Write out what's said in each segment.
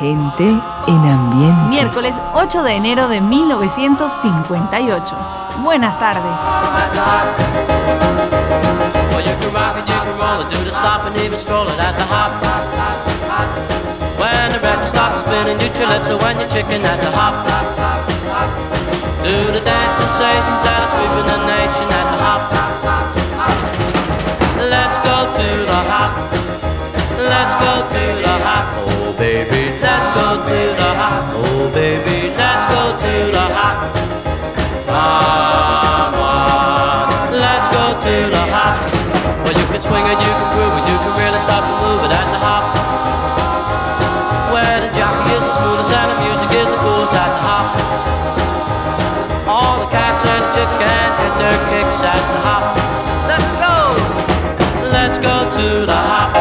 Gente en ambiente. Miércoles 8 de enero de 1958. Buenas tardes. When the record starts spinning, you lips when you're chicken at the hop. Do the dance sensations that are sweeping the nation at the hop. Let's go to the hop. Let's go to the hop. Oh baby, let's go to the hop. Oh baby, let's go to the hop. Come on, let's go to the hop. Well, you can swing it, you can groove it, you can really start to move it at the hop. Where the jockey is the smoothest and the music is the coolest at the hop. All the cats and the chicks can get their kicks at the hop. Let's go, let's go to the hop.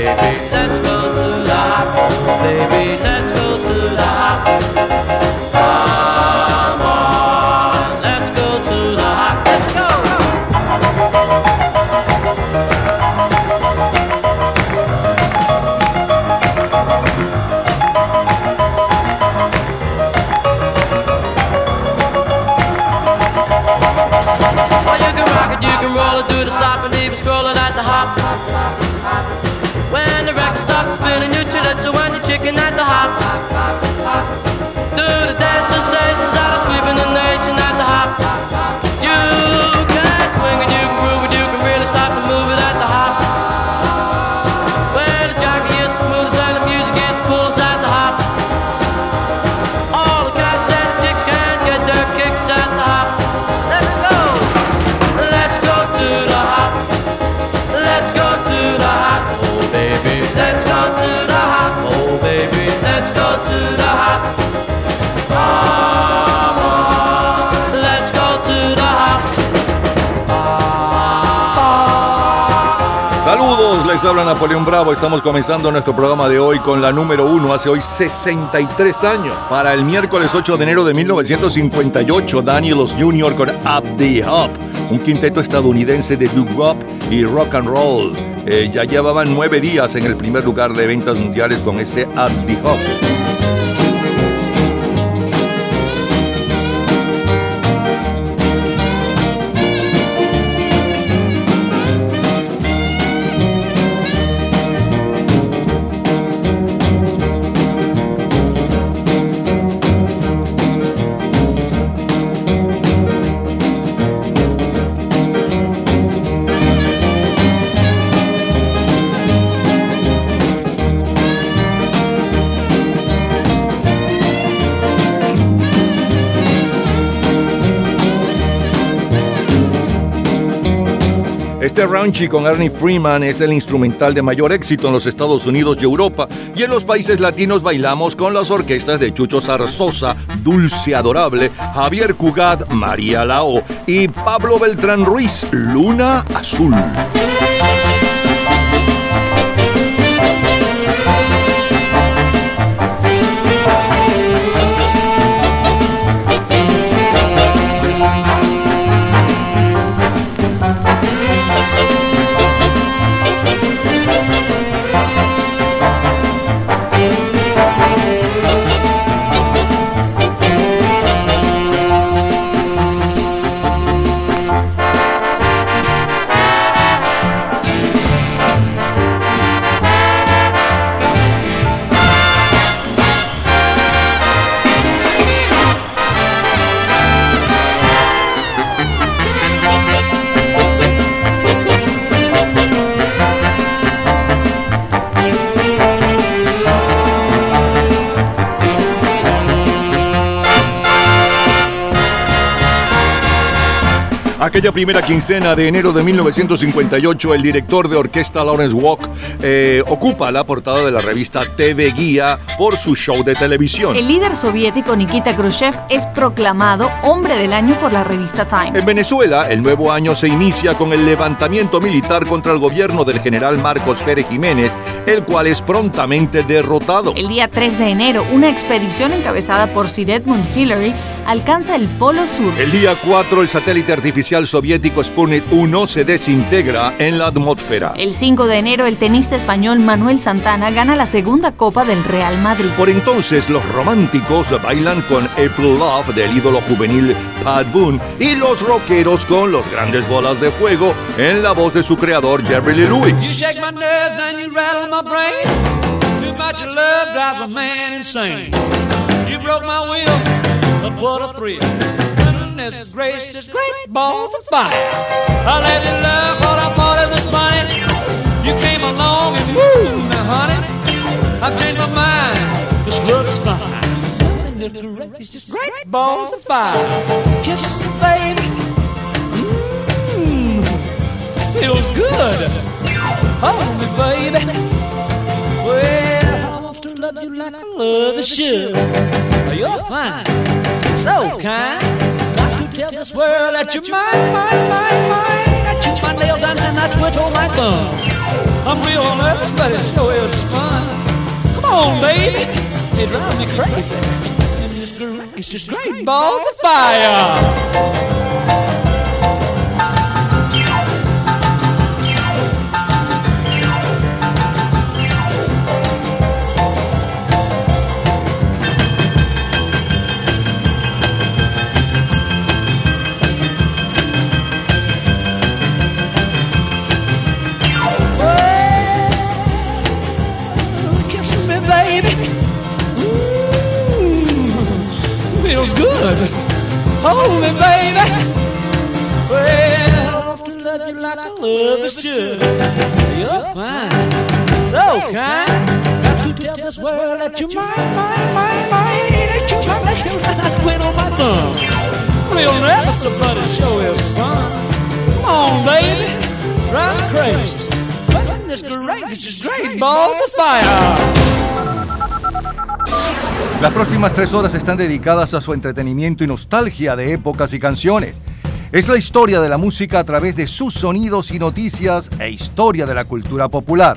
Baby. Habla Napoleón Bravo. Estamos comenzando nuestro programa de hoy con la número uno hace hoy 63 años. Para el miércoles 8 de enero de 1958, Daniels Jr. con Up the Hop, un quinteto estadounidense de doo y rock and roll. Eh, ya llevaban nueve días en el primer lugar de ventas mundiales con este Up the Hop. Raunchy con Ernie Freeman es el instrumental de mayor éxito en los Estados Unidos y Europa, y en los países latinos bailamos con las orquestas de Chucho Zarzosa, Dulce Adorable, Javier Cugat, María Lao y Pablo Beltrán Ruiz, Luna Azul. Aquella primera quincena de enero de 1958, el director de orquesta Lawrence Walk eh, ocupa la portada de la revista TV Guía por su show de televisión. El líder soviético Nikita Khrushchev es proclamado hombre del año por la revista Time. En Venezuela, el nuevo año se inicia con el levantamiento militar contra el gobierno del general Marcos Pérez Jiménez, el cual es prontamente derrotado. El día 3 de enero, una expedición encabezada por Sir Edmund Hillary alcanza el Polo Sur. El día 4, el satélite artificial soviético Sputnik 1 se desintegra en la atmósfera. El 5 de enero, el tenista español Manuel Santana gana la segunda Copa del Real Madrid. Por entonces, los románticos bailan con April Love del ídolo juvenil Pat Boone y los rockeros con los grandes bolas de fuego en la voz de su creador Jerry Lee Lewis. You shake my nerves and you rattle my brain. Too much love drives a man insane. You broke my will, but what a thrill. Goodness gracious, great balls of fire. I let you love what I thought it was funny. You came along and woo, now honey, I've changed my mind. This love is fine. Goodness gracious, great balls of fire. Kisses, baby. Mmm, feels good. Hold me, baby. Well, love you like I love a should. You're fine, so kind. Got to tell this world that you're mine, mine, mine, mine. I chew my nail down and I twiddle my thumb. I'm real nervous, but it sure is fun. Come on, baby. It drives me crazy. And it's great, it's just great balls of fire. Love is should. You're fine, so kind. Got to tell this world that you're mine, mine, mine, mine. That you're my lady, and I quit on my thumb. Real nervous, but it sure is fun. Come on, baby, drive me crazy. Goodness gracious, great balls of fire. Las próximas tres horas están dedicadas a su entretenimiento y nostalgia de épocas y canciones. Es la historia de la música a través de sus sonidos y noticias e historia de la cultura popular.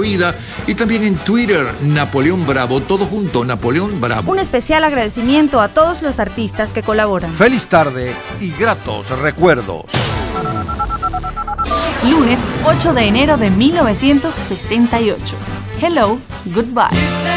vida y también en Twitter, Napoleón Bravo, todo junto, Napoleón Bravo. Un especial agradecimiento a todos los artistas que colaboran. Feliz tarde y gratos recuerdos. Lunes 8 de enero de 1968. Hello, goodbye.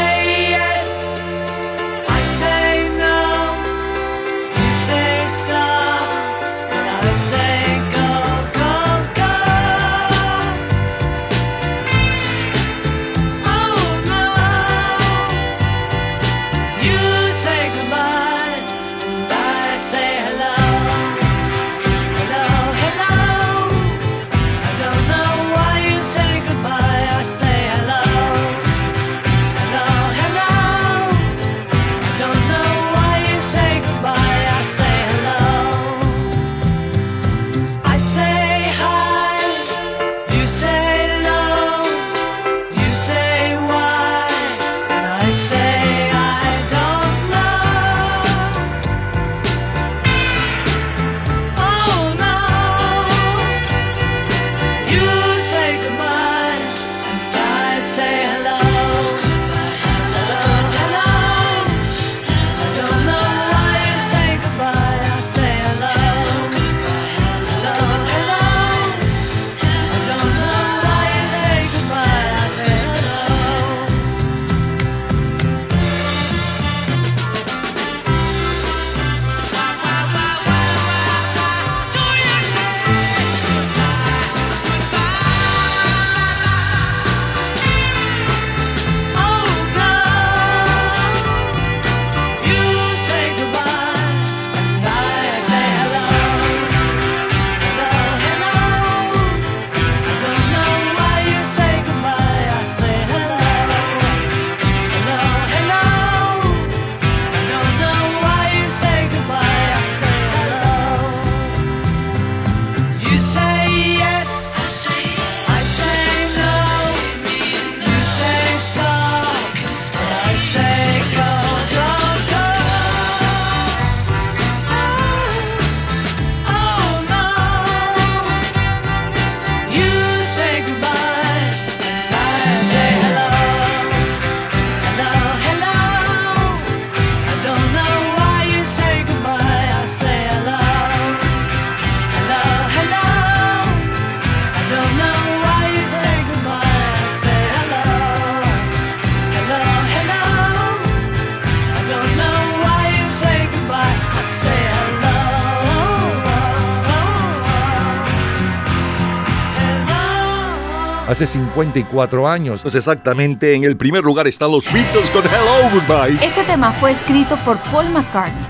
Hace 54 años. Pues exactamente en el primer lugar están los Beatles con Hello Goodbye. Este tema fue escrito por Paul McCartney,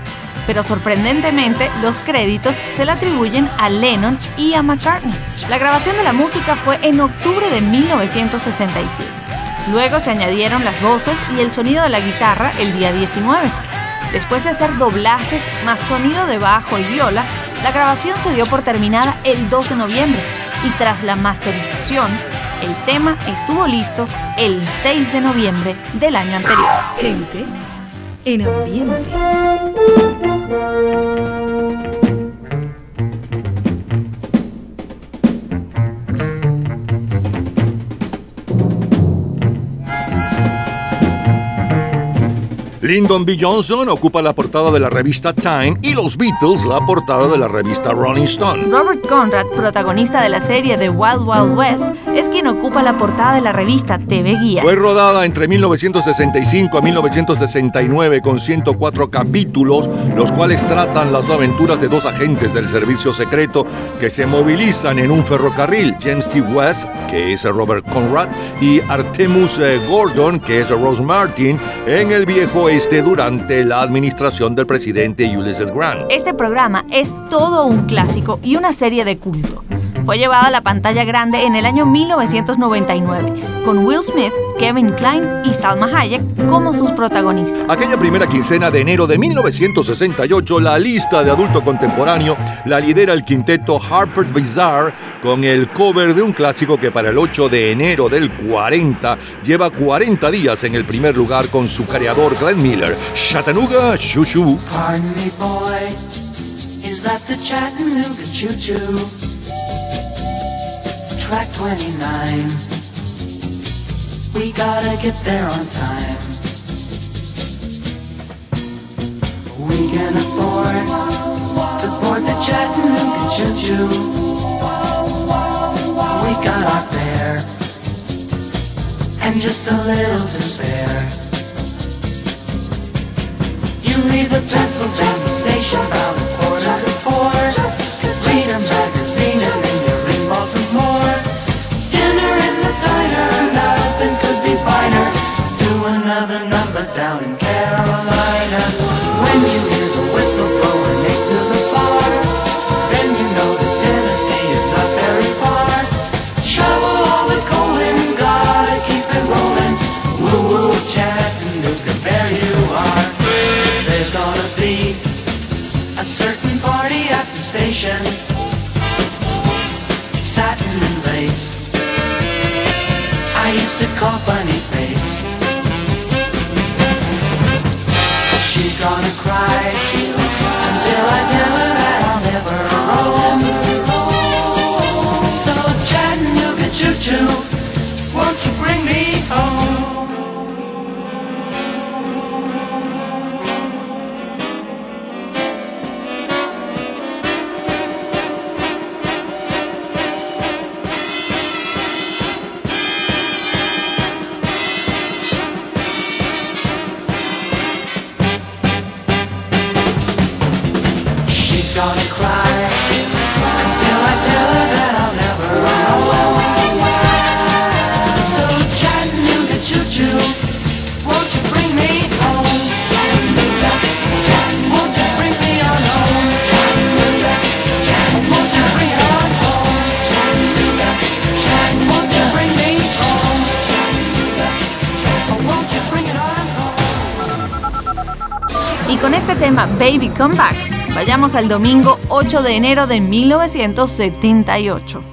pero sorprendentemente los créditos se le atribuyen a Lennon y a McCartney. La grabación de la música fue en octubre de 1967. Luego se añadieron las voces y el sonido de la guitarra el día 19. Después de hacer doblajes más sonido de bajo y viola, la grabación se dio por terminada el 2 de noviembre y tras la masterización, el tema estuvo listo el 6 de noviembre del año anterior. Gente en ambiente. Lyndon B. Johnson ocupa la portada de la revista Time y los Beatles la portada de la revista Rolling Stone. Robert Conrad, protagonista de la serie The Wild Wild West, es quien ocupa la portada de la revista TV Guía. Fue rodada entre 1965 a 1969 con 104 capítulos, los cuales tratan las aventuras de dos agentes del servicio secreto que se movilizan en un ferrocarril, James T. West, que es Robert Conrad, y Artemus eh, Gordon, que es Rose Martin, en el viejo durante la administración del presidente Ulysses Grant. Este programa es todo un clásico y una serie de culto. Fue llevada a la pantalla grande en el año 1999, con Will Smith, Kevin Klein y Salma Hayek como sus protagonistas. Aquella primera quincena de enero de 1968, la lista de adulto contemporáneo la lidera el quinteto Harper's Bazaar con el cover de un clásico que para el 8 de enero del 40 lleva 40 días en el primer lugar con su creador Glenn Miller, Chattanooga Choo Choo. Track 29. We gotta get there on time. We can afford to board the Chattanooga choo-choo. We got our fare and just a little to spare. You leave the Pennsylvania station about a quarter to four. Read a Y con este tema, Baby Come Back, Vayamos al domingo 8 de enero de 1978.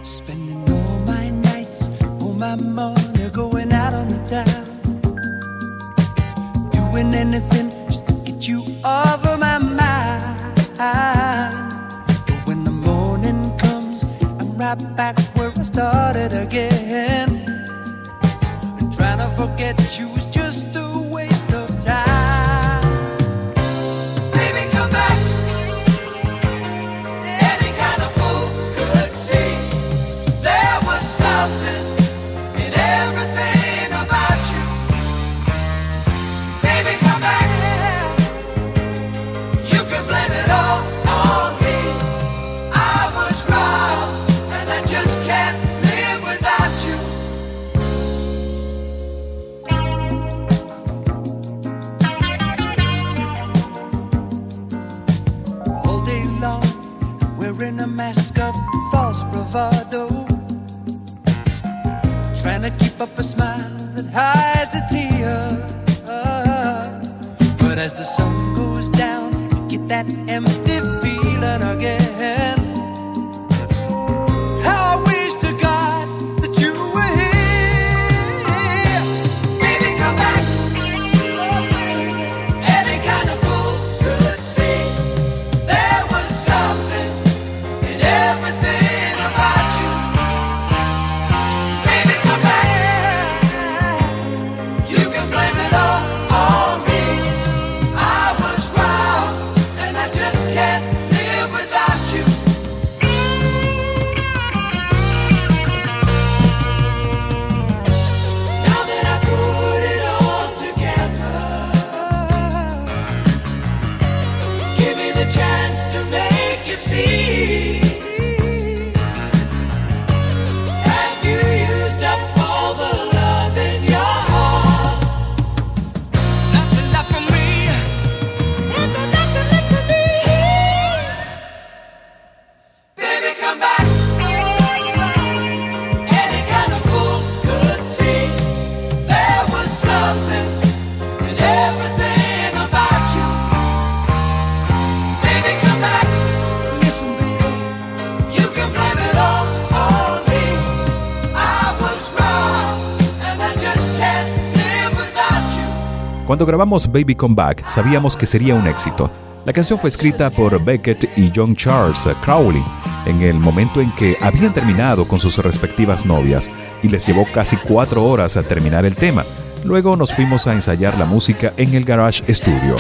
Cuando grabamos Baby Come Back, sabíamos que sería un éxito. La canción fue escrita por Beckett y John Charles Crowley en el momento en que habían terminado con sus respectivas novias y les llevó casi cuatro horas a terminar el tema. Luego nos fuimos a ensayar la música en el Garage Studio.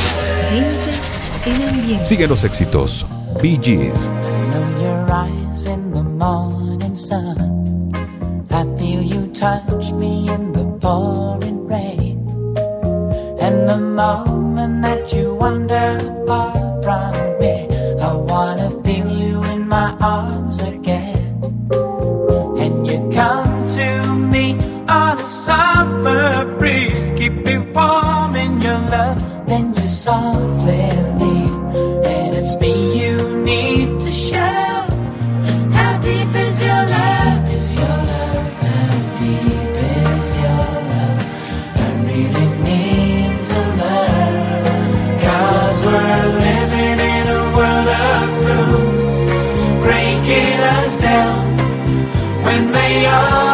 Sigue los éxitos. Bee Gees. moment that you wonder about. beyond.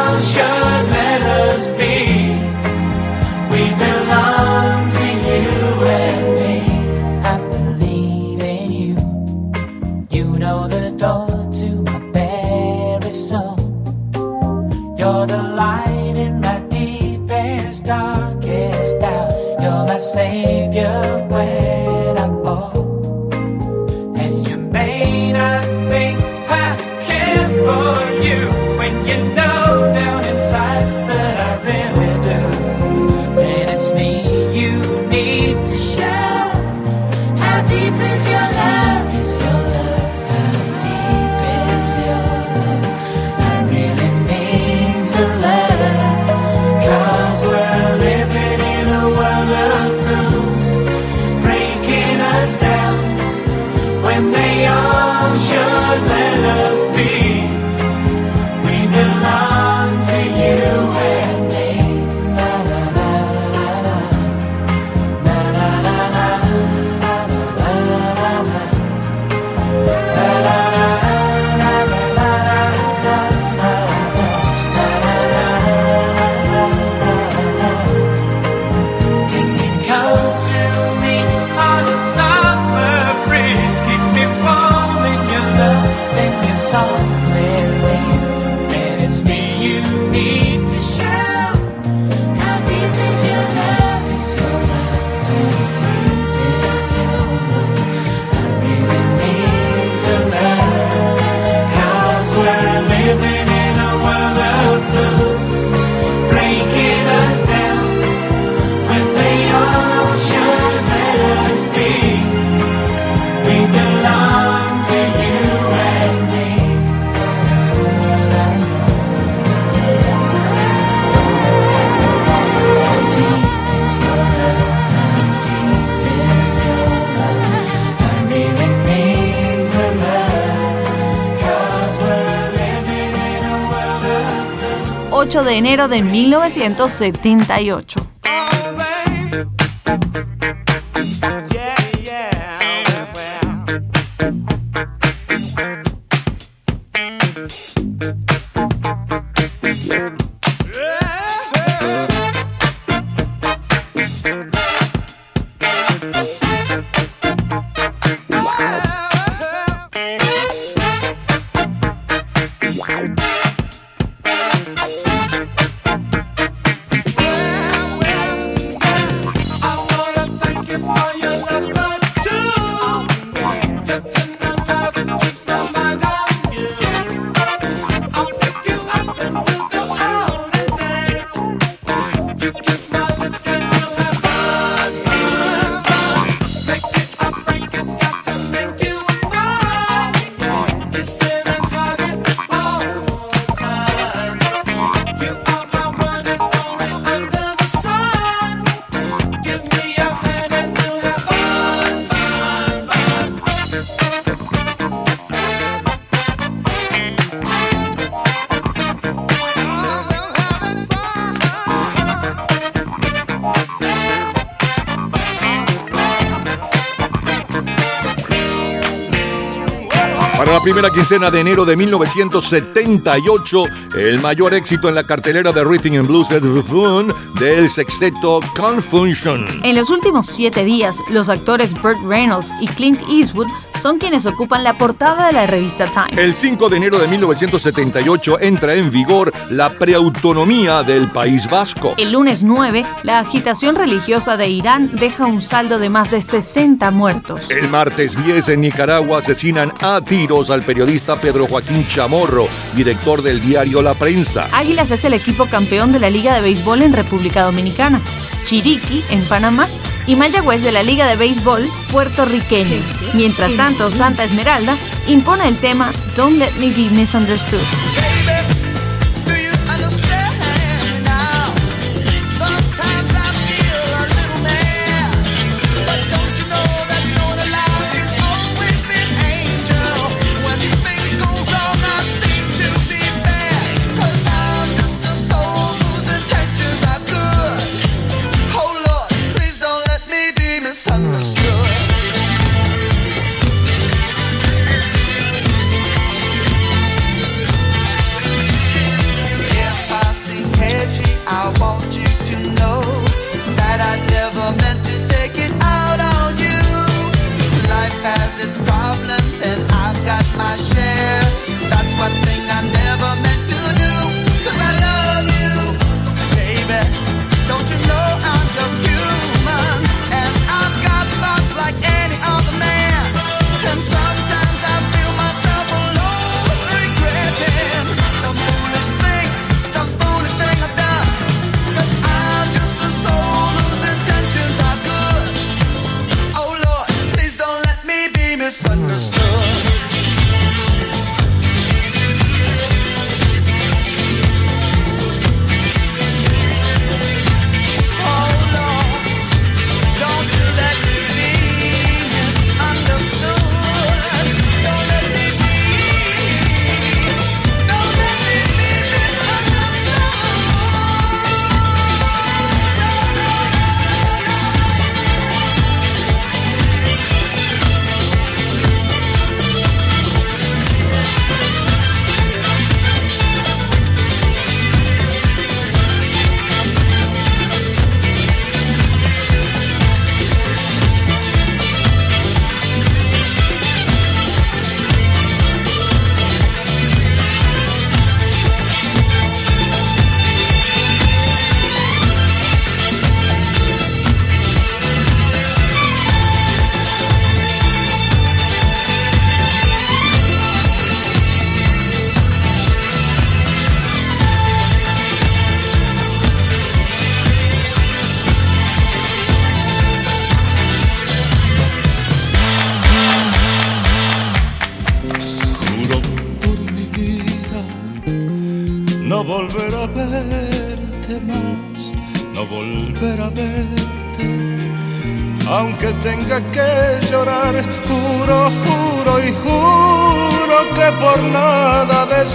Enero de 1978. Primera quincena de enero de 1978, el mayor éxito en la cartelera de Rhythm and Blues del sexteto Confusion. En los últimos siete días, los actores Burt Reynolds y Clint Eastwood son quienes ocupan la portada de la revista Time. El 5 de enero de 1978 entra en vigor la preautonomía del País Vasco. El lunes 9, la agitación religiosa de Irán deja un saldo de más de 60 muertos. El martes 10 en Nicaragua asesinan a tiros al periodista Pedro Joaquín Chamorro, director del diario La Prensa. Águilas es el equipo campeón de la Liga de Béisbol en República Dominicana. Chiriqui, en Panamá, y Mayagüez de la Liga de Béisbol puertorriqueño. Mientras tanto, Santa Esmeralda impone el tema Don't Let Me Be Misunderstood.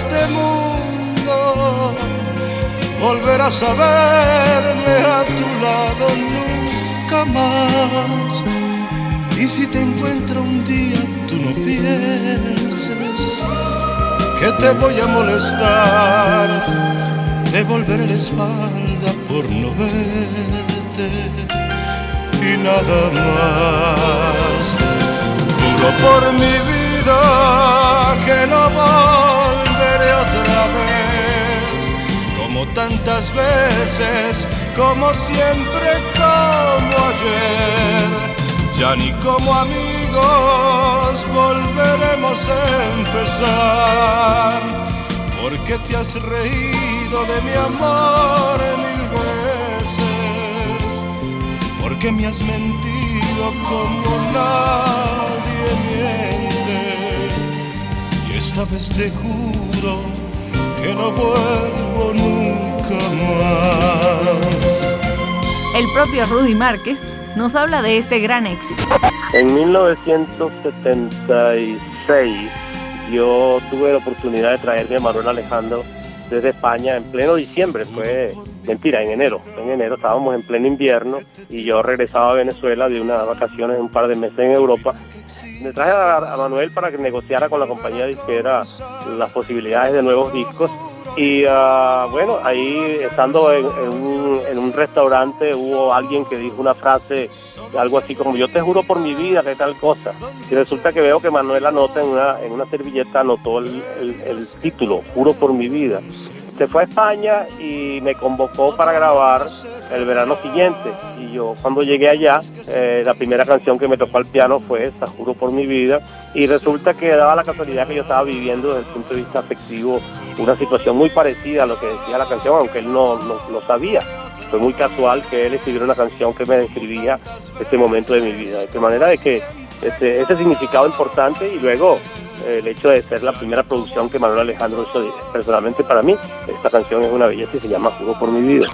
Este mundo volverás a verme a tu lado nunca más. Y si te encuentro un día, tú no pienses que te voy a molestar, te volveré la espalda por no verte y nada más. Juro por mi vida que no otra vez, como tantas veces, como siempre, como ayer, ya ni como amigos volveremos a empezar, porque te has reído de mi amor mil veces, porque me has mentido como nadie miente, y esta vez te juro que no vuelvo nunca más. El propio Rudy Márquez nos habla de este gran éxito. En 1976 yo tuve la oportunidad de traerme a Manuel Alejandro desde España en pleno diciembre, fue mentira, en enero. En enero estábamos en pleno invierno y yo regresaba a Venezuela de unas vacaciones un par de meses en Europa. Me traje a, a Manuel para que negociara con la compañía disquera las posibilidades de nuevos discos y ah, bueno, ahí estando en, un, en un restaurante hubo alguien que dijo una frase, algo así como yo te juro por mi vida que tal cosa. Y resulta que veo que Manuel anota en una, en una servilleta, anotó el- el título, juro por mi vida. Se fue a España y me convocó para grabar el verano siguiente. Y yo cuando llegué allá, eh, la primera canción que me tocó al piano fue esta, Juro por mi vida. Y resulta que daba la casualidad que yo estaba viviendo desde el punto de vista afectivo una situación muy parecida a lo que decía la canción, aunque él no, no, no sabía. Fue muy casual que él escribiera una canción que me describía este momento de mi vida. De manera de que ese, ese significado importante y luego el hecho de ser la primera producción que Manuel Alejandro hizo personalmente para mí. Esta canción es una belleza y se llama Juro por mi vida.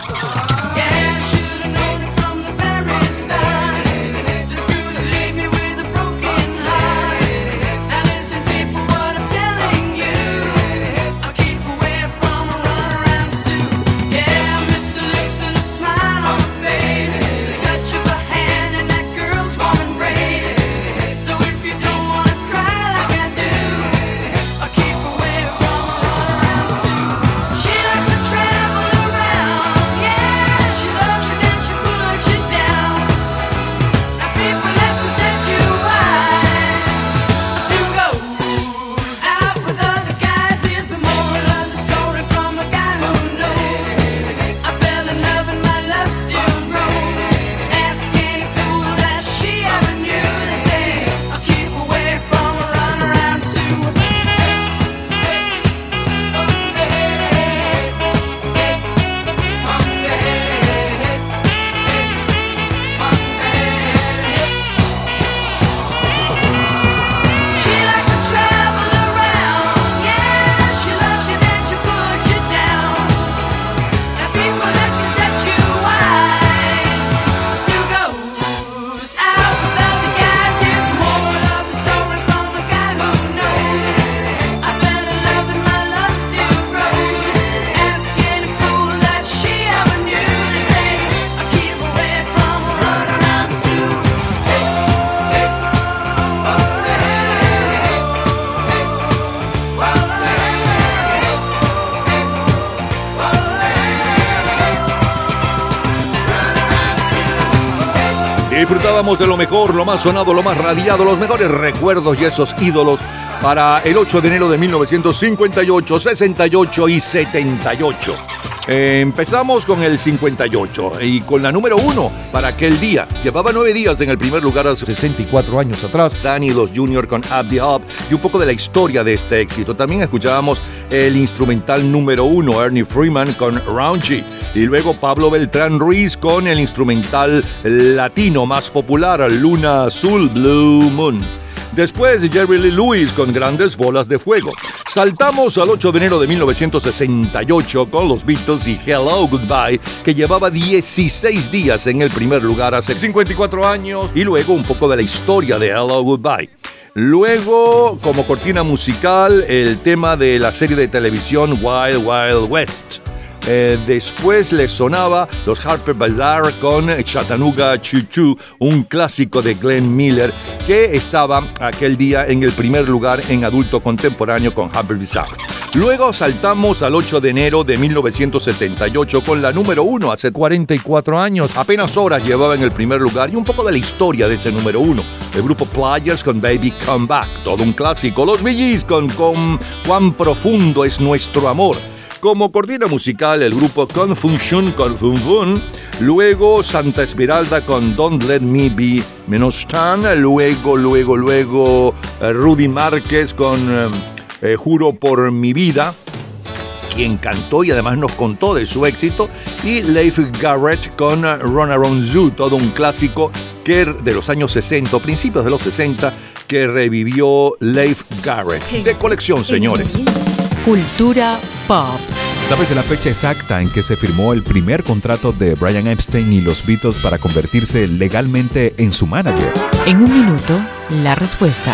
De lo mejor, lo más sonado, lo más radiado, los mejores recuerdos y esos ídolos para el 8 de enero de 1958, 68 y 78. Eh, empezamos con el 58 y con la número uno para aquel día. Llevaba nueve días en el primer lugar hace 64 años atrás. Danny Los Jr. con Up the Up y un poco de la historia de este éxito. También escuchábamos el instrumental número uno, Ernie Freeman con Raunchy. Y luego Pablo Beltrán Ruiz con el instrumental latino más popular, Luna Azul Blue Moon. Después Jerry Lee Lewis con grandes bolas de fuego. Saltamos al 8 de enero de 1968 con los Beatles y Hello Goodbye, que llevaba 16 días en el primer lugar hace 54 años, y luego un poco de la historia de Hello Goodbye. Luego, como cortina musical, el tema de la serie de televisión Wild Wild West. Eh, después le sonaba los Harper Bazaar con Chattanooga Choo un clásico de Glenn Miller que estaba aquel día en el primer lugar en adulto contemporáneo con Harper Bazaar. Luego saltamos al 8 de enero de 1978 con la número 1 hace 44 años. Apenas horas llevaba en el primer lugar y un poco de la historia de ese número 1. El grupo Players con Baby Come Back, todo un clásico. Los Bee con, con Cuán profundo es nuestro amor como cortina musical el grupo Confusion con Fun Fun, luego Santa Esmeralda con Don't Let Me Be Menos Tan, luego, luego, luego eh, Rudy Márquez con eh, eh, Juro por mi vida, quien cantó y además nos contó de su éxito, y Leif Garrett con Run Around Zoo, todo un clásico que de los años 60, principios de los 60, que revivió Leif Garrett. De colección, señores. Cultura pop. ¿Sabes de la fecha exacta en que se firmó el primer contrato de Brian Epstein y los Beatles para convertirse legalmente en su manager? En un minuto, la respuesta.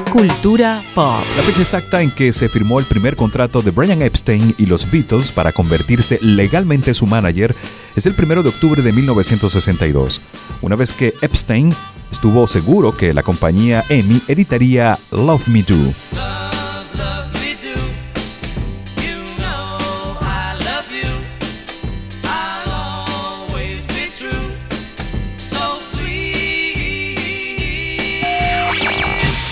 Cultura pop. La fecha exacta en que se firmó el primer contrato de Brian Epstein y los Beatles para convertirse legalmente su manager es el 1 de octubre de 1962, una vez que Epstein estuvo seguro que la compañía EMI editaría Love Me Do.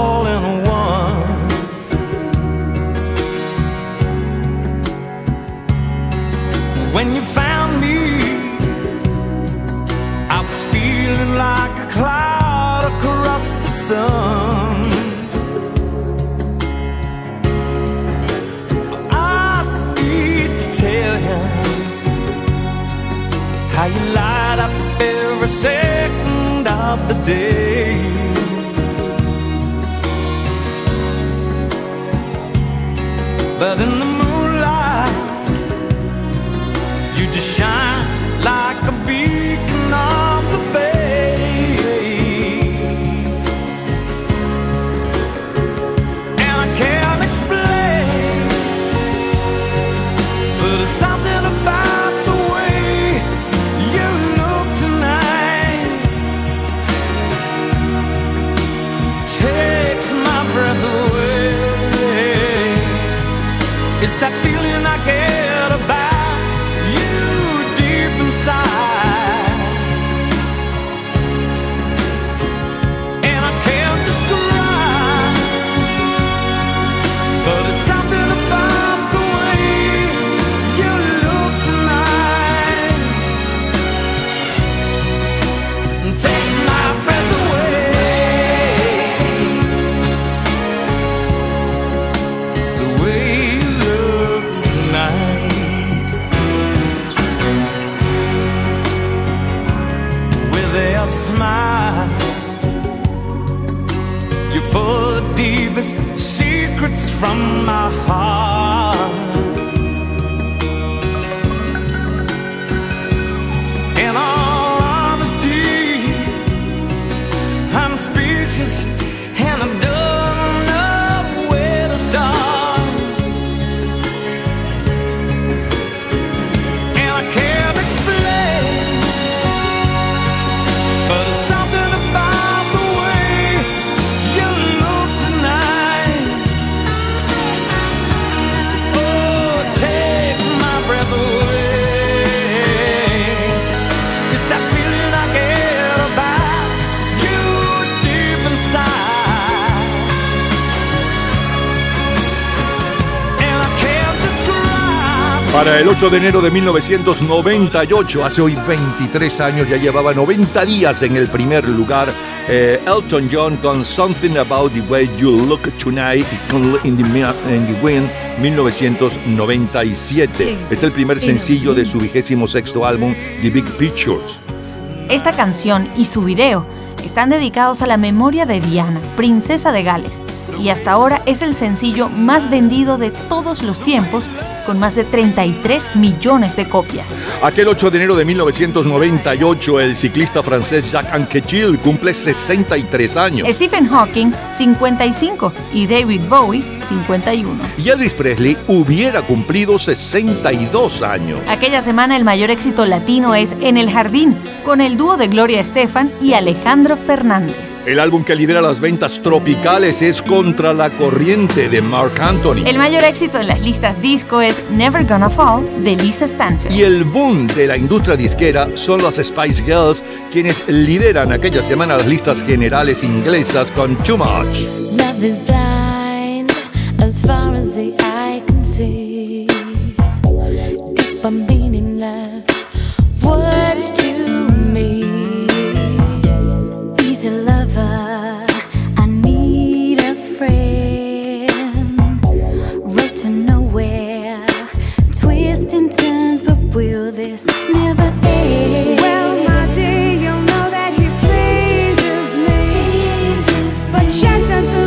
all in one. When you found me, I was feeling like a cloud across the sun. I need to tell you how you light up every second of the day. But in the moonlight, you just shine from my heart Para el 8 de enero de 1998, hace hoy 23 años, ya llevaba 90 días en el primer lugar, eh, Elton John con Something About the Way You Look Tonight in the, in the Wind, 1997. Es el primer sencillo de su vigésimo sexto álbum, The Big Pictures. Esta canción y su video están dedicados a la memoria de Diana, princesa de Gales, y hasta ahora es el sencillo más vendido de todos los tiempos con más de 33 millones de copias. Aquel 8 de enero de 1998, el ciclista francés Jacques Anquetil cumple 63 años. Stephen Hawking, 55, y David Bowie, 51. Y Elvis Presley hubiera cumplido 62 años. Aquella semana el mayor éxito latino es En el Jardín, con el dúo de Gloria Estefan y Alejandro Fernández. El álbum que lidera las ventas tropicales es Contra la Corriente de Mark Anthony. El mayor éxito en las listas disco es Never Gonna Fall de Lisa Stanfield. Y el boom de la industria disquera son las Spice Girls, quienes lideran aquella semana las listas generales inglesas con Too Much. Love is blind as far as the sometimes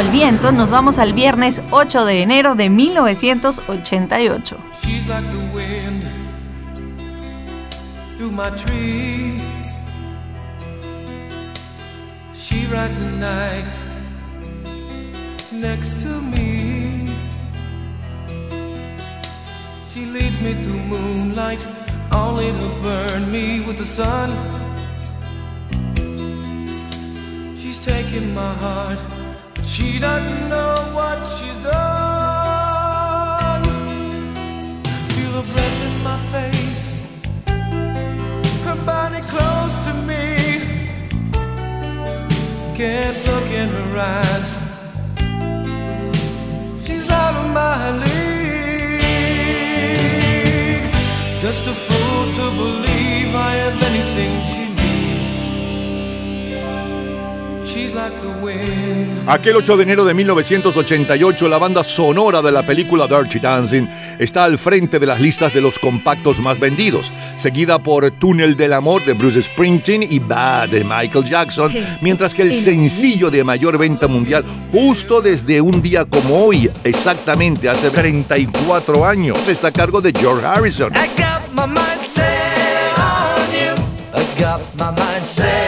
el viento, nos vamos al viernes 8 de enero de 1988. She's like the wind. She rides night next to me. She leads me moonlight, only to burn me with the sun. She's taking my heart, she doesn't know what she's done. Feel her breath in my face, her body close to me. Can't look in her eyes. She's out of my league. Just a Aquel 8 de enero de 1988, la banda sonora de la película Dirty Dancing está al frente de las listas de los compactos más vendidos, seguida por Túnel del Amor de Bruce Springsteen y Bad de Michael Jackson, mientras que el sencillo de mayor venta mundial, justo desde un día como hoy, exactamente hace 34 años, está a cargo de George Harrison. I got my mind set on you. I got my mind set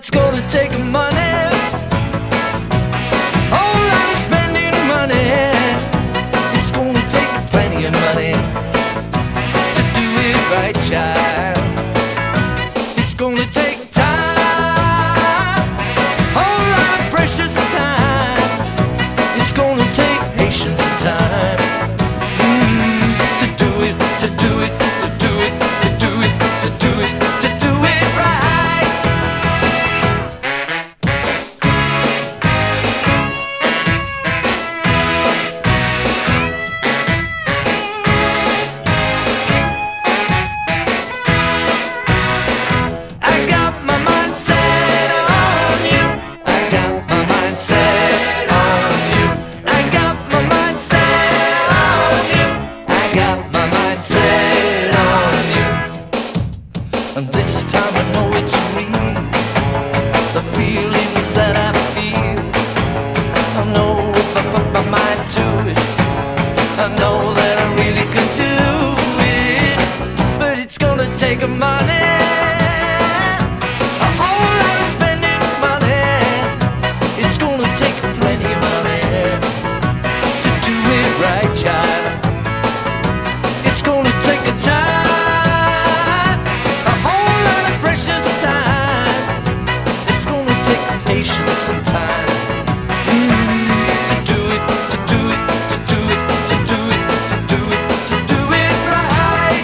it's gonna take a money.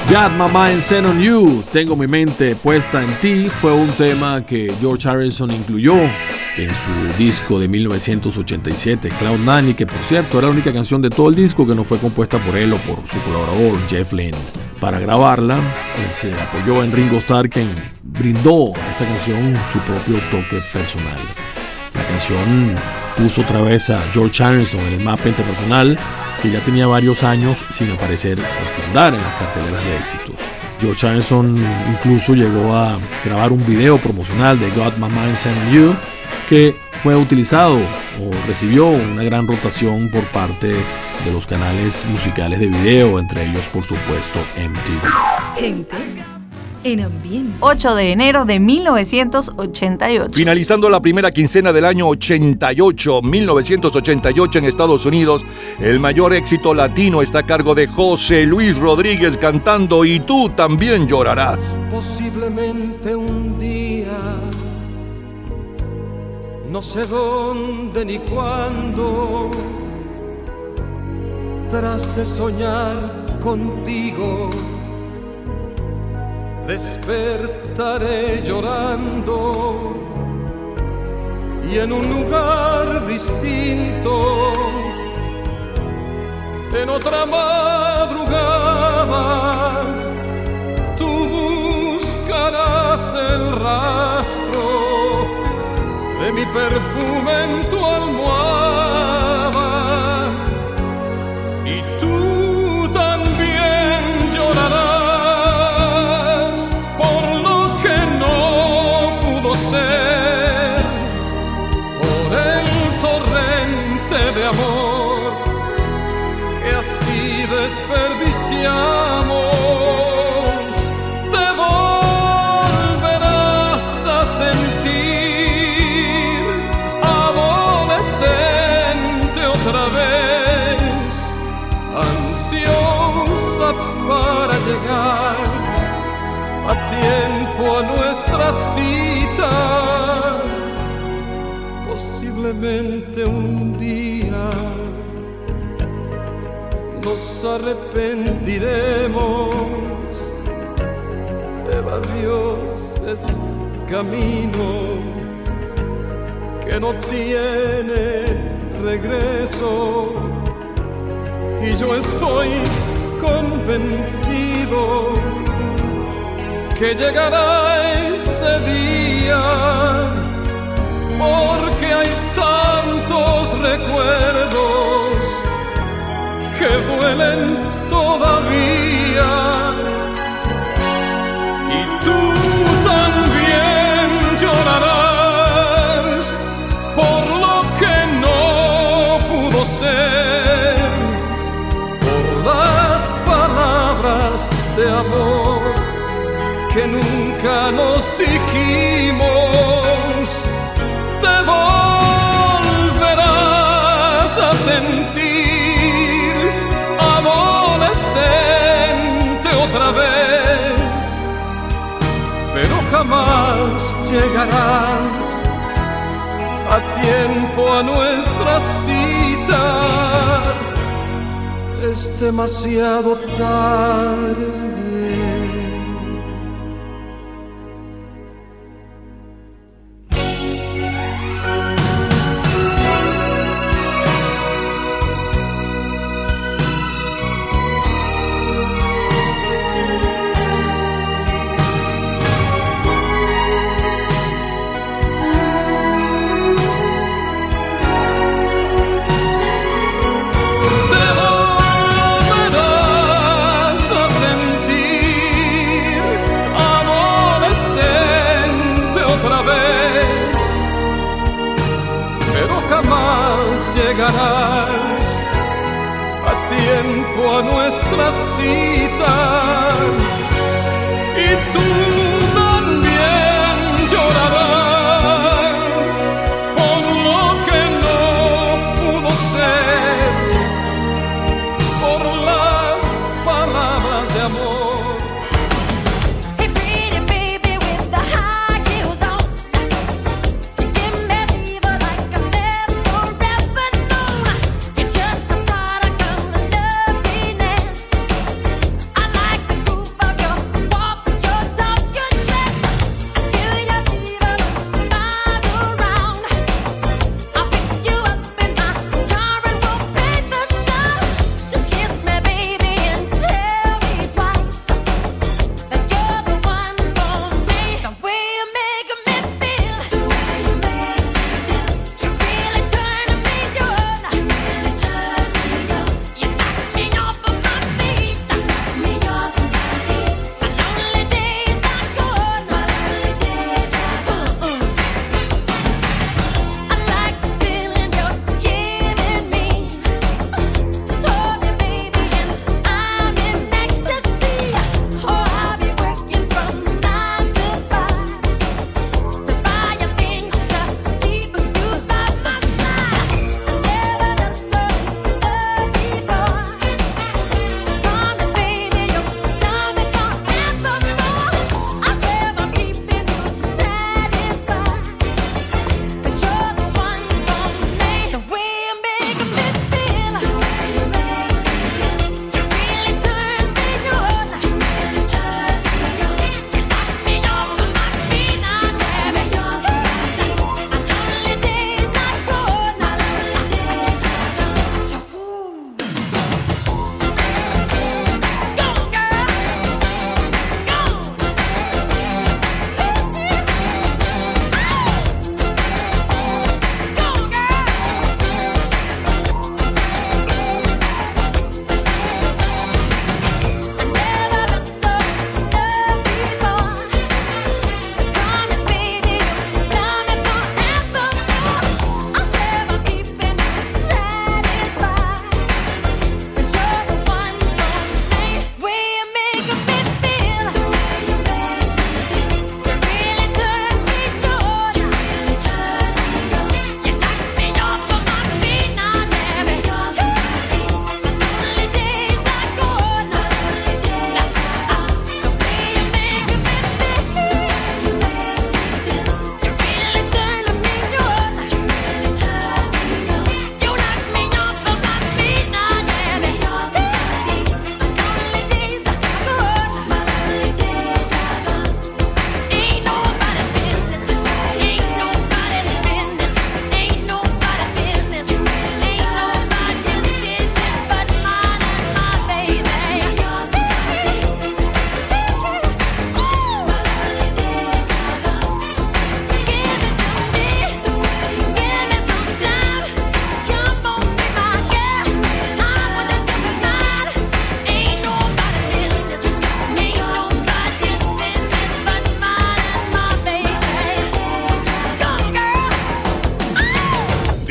Got My Mind Set on You, Tengo mi mente puesta en ti, fue un tema que George Harrison incluyó en su disco de 1987, Cloud Nine, que por cierto era la única canción de todo el disco que no fue compuesta por él o por su colaborador Jeff Lynne. Para grabarla, eh, se apoyó en Ringo Starr, quien brindó a esta canción su propio toque personal. La canción puso otra vez a George Harrison en el mapa internacional, que ya tenía varios años sin aparecer o figurar en las carteleras de éxitos. George Harrison incluso llegó a grabar un video promocional de Got My Mind Set You, que fue utilizado o recibió una gran rotación por parte de los canales musicales de video, entre ellos por supuesto MTV. En ambiente. 8 de enero de 1988. Finalizando la primera quincena del año 88, 1988 en Estados Unidos, el mayor éxito latino está a cargo de José Luis Rodríguez cantando Y tú también llorarás. Posiblemente un día, no sé dónde ni cuándo, tras de soñar contigo, despertaré llorando. Y en un lugar distinto, en otra madrugada, tú buscarás el rastro de mi perfume en tu almohada arrepentiremos. Eva Dios es camino que no tiene regreso. Y yo estoy convencido que llegará ese día, porque hay tantos recuerdos que duelen todavía. Y tú también llorarás por lo que no pudo ser, por las palabras de amor que nunca nos jamás llegarás a tiempo a nuestra cita. Es demasiado tarde. Nuestra cita.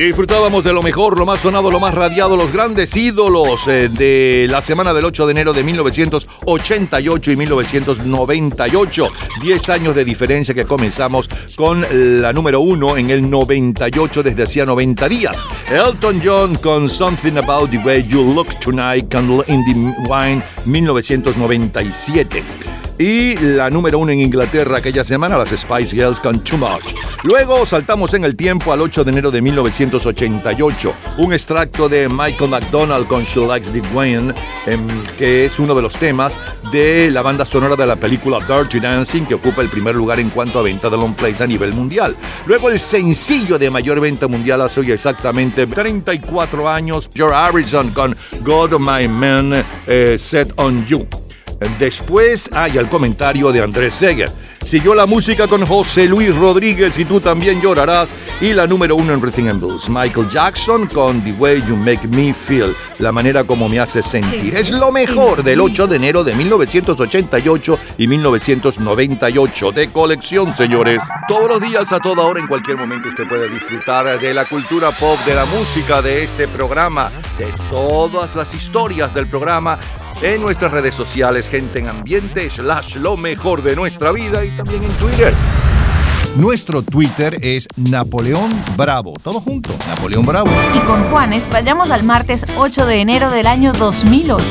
Disfrutábamos de lo mejor, lo más sonado, lo más radiado, los grandes ídolos eh, de la semana del 8 de enero de 1988 y 1998. 10 años de diferencia que comenzamos con la número 1 en el 98 desde hacía 90 días. Elton John con Something About the Way You Look Tonight, Candle in the Wine, 1997. Y la número uno en Inglaterra aquella semana, las Spice Girls con Too Much. Luego saltamos en el tiempo al 8 de enero de 1988. Un extracto de Michael McDonald con She Likes the Wayne, em, que es uno de los temas de la banda sonora de la película Dirty Dancing, que ocupa el primer lugar en cuanto a venta de long plays a nivel mundial. Luego el sencillo de mayor venta mundial hace hoy exactamente 34 años, George Harrison con God My Man eh, Set on You. Después hay el comentario de Andrés Seger. Siguió la música con José Luis Rodríguez y tú también llorarás. Y la número uno en Rhythm and Blues, Michael Jackson con The Way You Make Me Feel, la manera como me hace sentir. Es lo mejor del 8 de enero de 1988 y 1998 de colección, señores. Todos los días, a toda hora, en cualquier momento, usted puede disfrutar de la cultura pop, de la música, de este programa, de todas las historias del programa en nuestras redes sociales, gente en ambiente, slash lo mejor de nuestra vida y también en Twitter. Nuestro Twitter es Napoleón Bravo. Todo junto, Napoleón Bravo. Y con Juanes vayamos al martes 8 de enero del año 2008.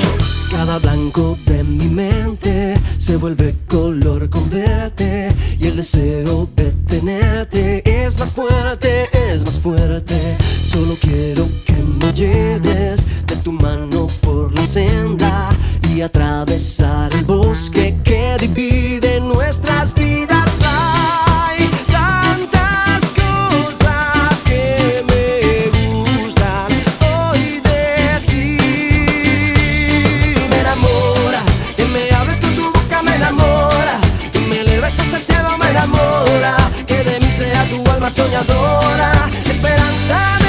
Cada blanco de mi mente se vuelve color con verte y el deseo de tenerte es más fuerte, es más fuerte. Solo quiero que me lleves tu mano por la senda y atravesar el bosque que divide nuestras vidas. Hay tantas cosas que me gustan hoy de ti. Me enamora, que me hables con tu boca me enamora, que me eleves hasta el cielo me enamora, que de mí sea tu alma soñadora, esperanza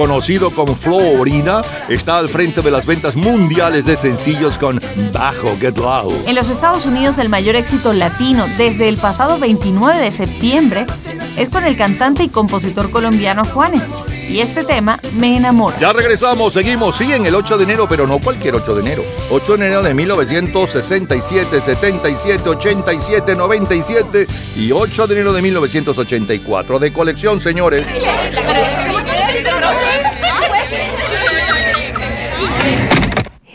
conocido como Florida, está al frente de las ventas mundiales de sencillos con Bajo Get Loud. En los Estados Unidos el mayor éxito latino desde el pasado 29 de septiembre es con el cantante y compositor colombiano Juanes. Y este tema me enamora. Ya regresamos, seguimos, sí, en el 8 de enero, pero no cualquier 8 de enero. 8 de enero de 1967, 77, 87, 97 y 8 de enero de 1984. De colección, señores.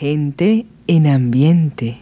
Gente en ambiente.